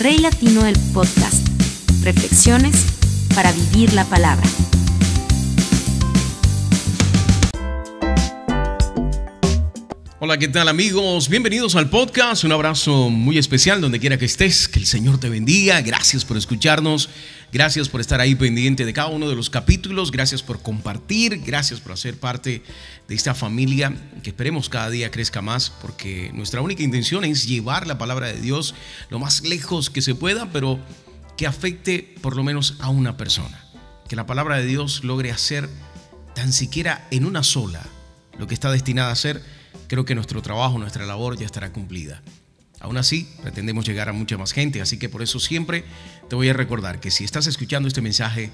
Rey Latino del Podcast. Reflexiones para vivir la palabra. Hola, ¿qué tal amigos? Bienvenidos al podcast. Un abrazo muy especial donde quiera que estés. Que el Señor te bendiga. Gracias por escucharnos. Gracias por estar ahí pendiente de cada uno de los capítulos. Gracias por compartir. Gracias por ser parte de esta familia que esperemos cada día crezca más porque nuestra única intención es llevar la palabra de Dios lo más lejos que se pueda, pero que afecte por lo menos a una persona. Que la palabra de Dios logre hacer tan siquiera en una sola lo que está destinada a hacer creo que nuestro trabajo, nuestra labor ya estará cumplida. Aún así, pretendemos llegar a mucha más gente, así que por eso siempre te voy a recordar que si estás escuchando este mensaje,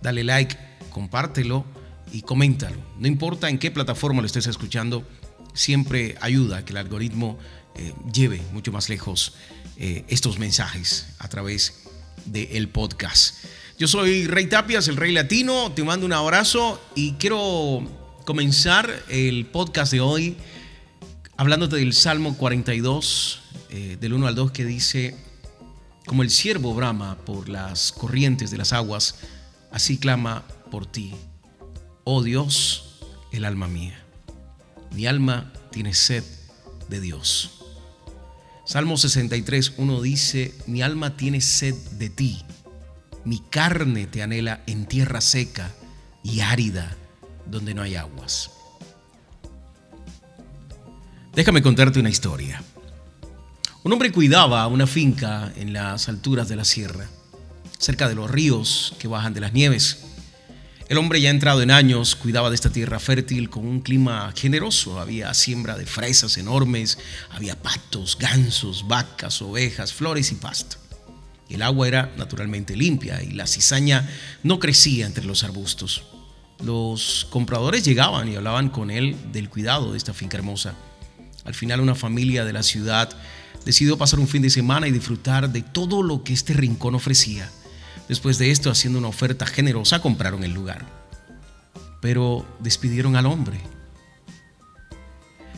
dale like, compártelo y coméntalo. No importa en qué plataforma lo estés escuchando, siempre ayuda a que el algoritmo eh, lleve mucho más lejos eh, estos mensajes a través del podcast. Yo soy Rey Tapias, el Rey Latino, te mando un abrazo y quiero comenzar el podcast de hoy hablándote del Salmo 42, eh, del 1 al 2, que dice, como el siervo brama por las corrientes de las aguas, así clama por ti, oh Dios, el alma mía. Mi alma tiene sed de Dios. Salmo 63, 1 dice, mi alma tiene sed de ti, mi carne te anhela en tierra seca y árida, donde no hay aguas. Déjame contarte una historia. Un hombre cuidaba una finca en las alturas de la sierra, cerca de los ríos que bajan de las nieves. El hombre ya entrado en años cuidaba de esta tierra fértil con un clima generoso. Había siembra de fresas enormes, había patos, gansos, vacas, ovejas, flores y pasto. El agua era naturalmente limpia y la cizaña no crecía entre los arbustos. Los compradores llegaban y hablaban con él del cuidado de esta finca hermosa. Al final una familia de la ciudad decidió pasar un fin de semana y disfrutar de todo lo que este rincón ofrecía. Después de esto, haciendo una oferta generosa, compraron el lugar. Pero despidieron al hombre,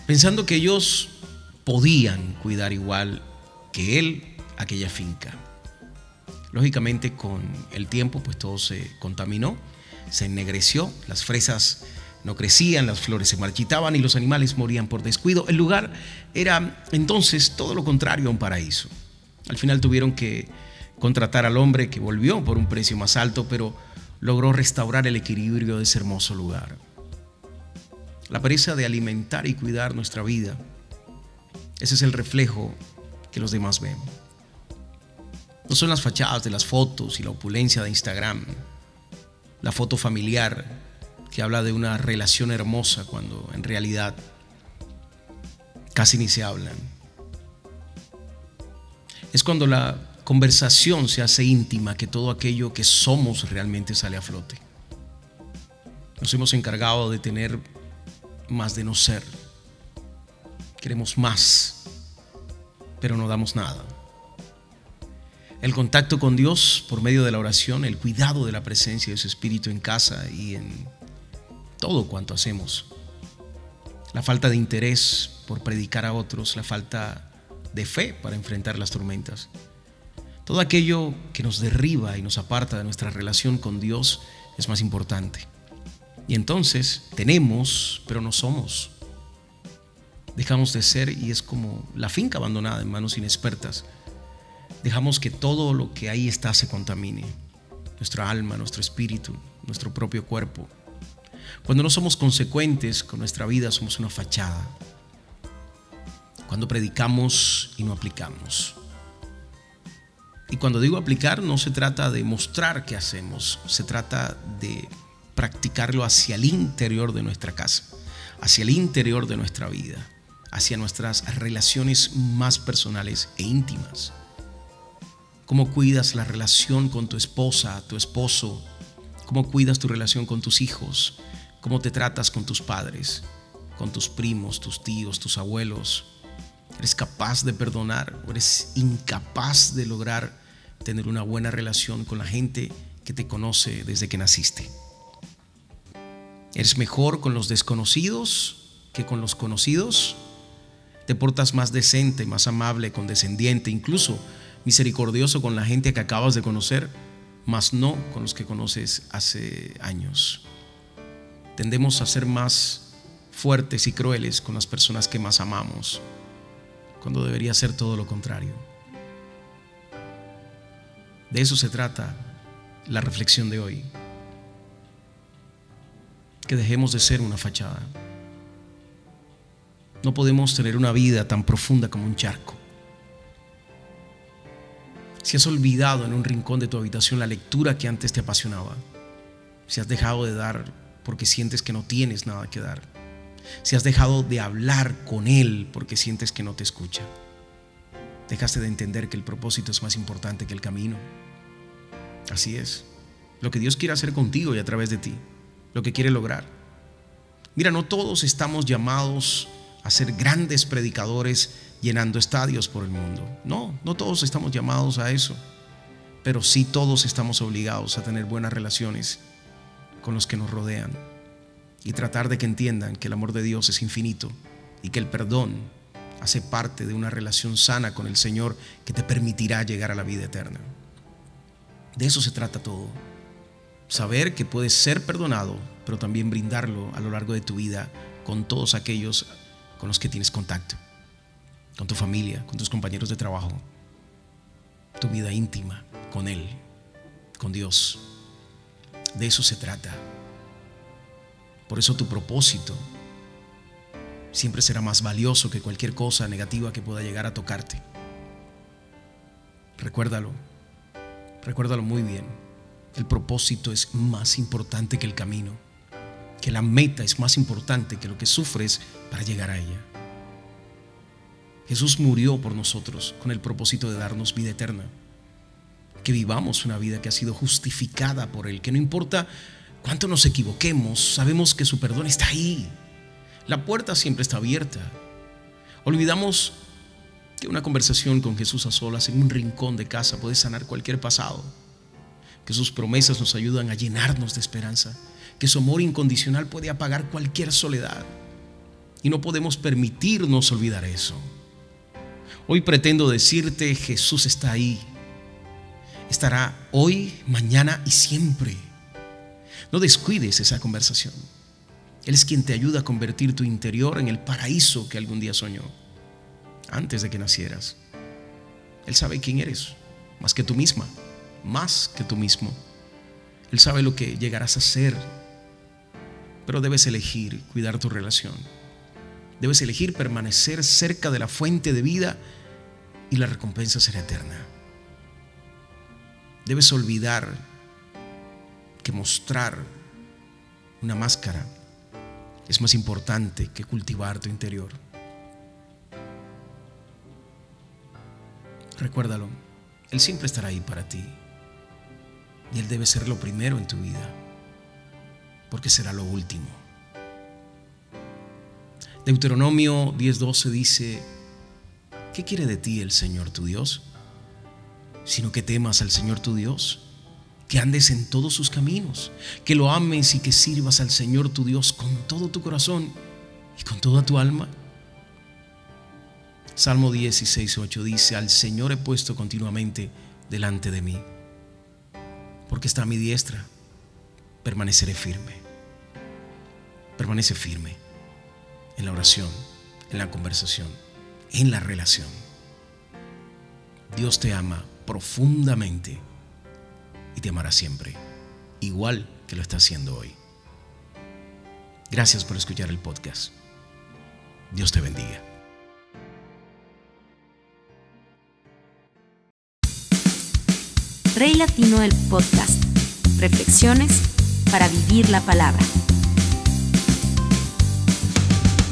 pensando que ellos podían cuidar igual que él aquella finca. Lógicamente con el tiempo pues todo se contaminó, se ennegreció, las fresas no crecían, las flores se marchitaban y los animales morían por descuido. El lugar era entonces todo lo contrario a un paraíso. Al final tuvieron que contratar al hombre que volvió por un precio más alto, pero logró restaurar el equilibrio de ese hermoso lugar. La pereza de alimentar y cuidar nuestra vida, ese es el reflejo que los demás ven. No son las fachadas de las fotos y la opulencia de Instagram, la foto familiar que habla de una relación hermosa cuando en realidad casi ni se hablan. Es cuando la conversación se hace íntima que todo aquello que somos realmente sale a flote. Nos hemos encargado de tener más de no ser. Queremos más, pero no damos nada. El contacto con Dios por medio de la oración, el cuidado de la presencia de su Espíritu en casa y en todo cuanto hacemos. La falta de interés por predicar a otros, la falta de fe para enfrentar las tormentas. Todo aquello que nos derriba y nos aparta de nuestra relación con Dios es más importante. Y entonces tenemos, pero no somos. Dejamos de ser y es como la finca abandonada en manos inexpertas. Dejamos que todo lo que ahí está se contamine. Nuestra alma, nuestro espíritu, nuestro propio cuerpo. Cuando no somos consecuentes con nuestra vida, somos una fachada. Cuando predicamos y no aplicamos. Y cuando digo aplicar, no se trata de mostrar qué hacemos, se trata de practicarlo hacia el interior de nuestra casa, hacia el interior de nuestra vida, hacia nuestras relaciones más personales e íntimas. ¿Cómo cuidas la relación con tu esposa, tu esposo? ¿Cómo cuidas tu relación con tus hijos? Cómo te tratas con tus padres, con tus primos, tus tíos, tus abuelos. ¿Eres capaz de perdonar o eres incapaz de lograr tener una buena relación con la gente que te conoce desde que naciste? ¿Eres mejor con los desconocidos que con los conocidos? ¿Te portas más decente, más amable, condescendiente, incluso misericordioso con la gente que acabas de conocer, mas no con los que conoces hace años. Tendemos a ser más fuertes y crueles con las personas que más amamos, cuando debería ser todo lo contrario. De eso se trata la reflexión de hoy. Que dejemos de ser una fachada. No podemos tener una vida tan profunda como un charco. Si has olvidado en un rincón de tu habitación la lectura que antes te apasionaba, si has dejado de dar porque sientes que no tienes nada que dar, si has dejado de hablar con Él porque sientes que no te escucha, dejaste de entender que el propósito es más importante que el camino. Así es. Lo que Dios quiere hacer contigo y a través de ti, lo que quiere lograr. Mira, no todos estamos llamados a ser grandes predicadores llenando estadios por el mundo. No, no todos estamos llamados a eso. Pero sí todos estamos obligados a tener buenas relaciones con los que nos rodean y tratar de que entiendan que el amor de Dios es infinito y que el perdón hace parte de una relación sana con el Señor que te permitirá llegar a la vida eterna. De eso se trata todo. Saber que puedes ser perdonado, pero también brindarlo a lo largo de tu vida con todos aquellos con los que tienes contacto, con tu familia, con tus compañeros de trabajo, tu vida íntima con Él, con Dios. De eso se trata. Por eso tu propósito siempre será más valioso que cualquier cosa negativa que pueda llegar a tocarte. Recuérdalo, recuérdalo muy bien. El propósito es más importante que el camino que la meta es más importante que lo que sufres para llegar a ella. Jesús murió por nosotros con el propósito de darnos vida eterna. Que vivamos una vida que ha sido justificada por Él, que no importa cuánto nos equivoquemos, sabemos que su perdón está ahí. La puerta siempre está abierta. Olvidamos que una conversación con Jesús a solas en un rincón de casa puede sanar cualquier pasado. Que sus promesas nos ayudan a llenarnos de esperanza que su amor incondicional puede apagar cualquier soledad. Y no podemos permitirnos olvidar eso. Hoy pretendo decirte, Jesús está ahí. Estará hoy, mañana y siempre. No descuides esa conversación. Él es quien te ayuda a convertir tu interior en el paraíso que algún día soñó, antes de que nacieras. Él sabe quién eres, más que tú misma, más que tú mismo. Él sabe lo que llegarás a ser pero debes elegir cuidar tu relación. Debes elegir permanecer cerca de la fuente de vida y la recompensa será eterna. Debes olvidar que mostrar una máscara es más importante que cultivar tu interior. Recuérdalo, Él siempre estará ahí para ti y Él debe ser lo primero en tu vida porque será lo último. Deuteronomio 10:12 dice, ¿qué quiere de ti el Señor tu Dios? Sino que temas al Señor tu Dios, que andes en todos sus caminos, que lo ames y que sirvas al Señor tu Dios con todo tu corazón y con toda tu alma. Salmo 16:8 dice, al Señor he puesto continuamente delante de mí, porque está a mi diestra permaneceré firme. Permanece firme en la oración, en la conversación, en la relación. Dios te ama profundamente y te amará siempre, igual que lo está haciendo hoy. Gracias por escuchar el podcast. Dios te bendiga. Rey Latino el podcast. Reflexiones para vivir la palabra.